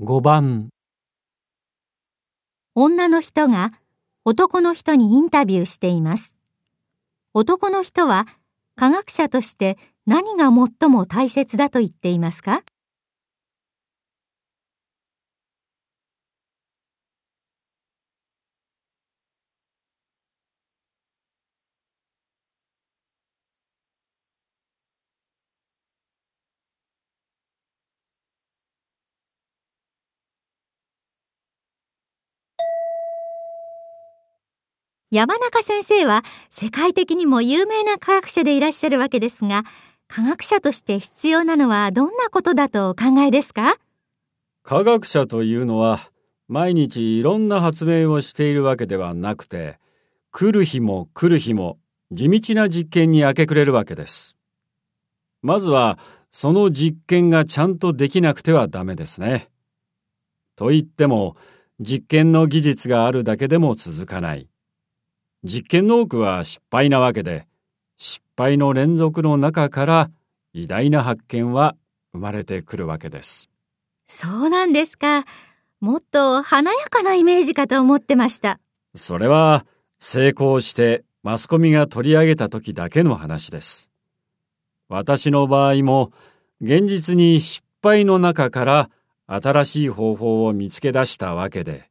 5番女の人が男の人にインタビューしています。男の人は科学者として何が最も大切だと言っていますか？山中先生は世界的にも有名な科学者でいらっしゃるわけですが、科学者として必要なのはどんなことだとお考えですか？科学者というのは毎日いろんな発明をしているわけではなくて来る日も来る日も地道な実験に明け暮れるわけです。まずはその実験がちゃんとできなくてはダメですね。と言っても実験の技術があるだけでも続かない。実験の多くは失敗なわけで失敗の連続の中から偉大な発見は生まれてくるわけです。そうなんですか。もっと華やかなイメージかと思ってました。それは成功してマスコミが取り上げた時だけの話です。私の場合も現実に失敗の中から新しい方法を見つけ出したわけで、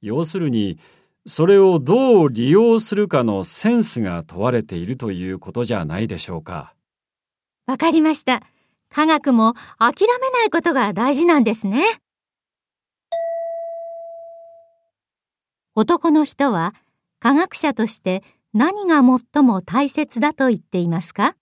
要するにそれをどう利用するかのセンスが問われているということじゃないでしょうか。わかりました。科学も諦めないことが大事なんですね。男の人は科学者として何が最も大切だと言っていますか？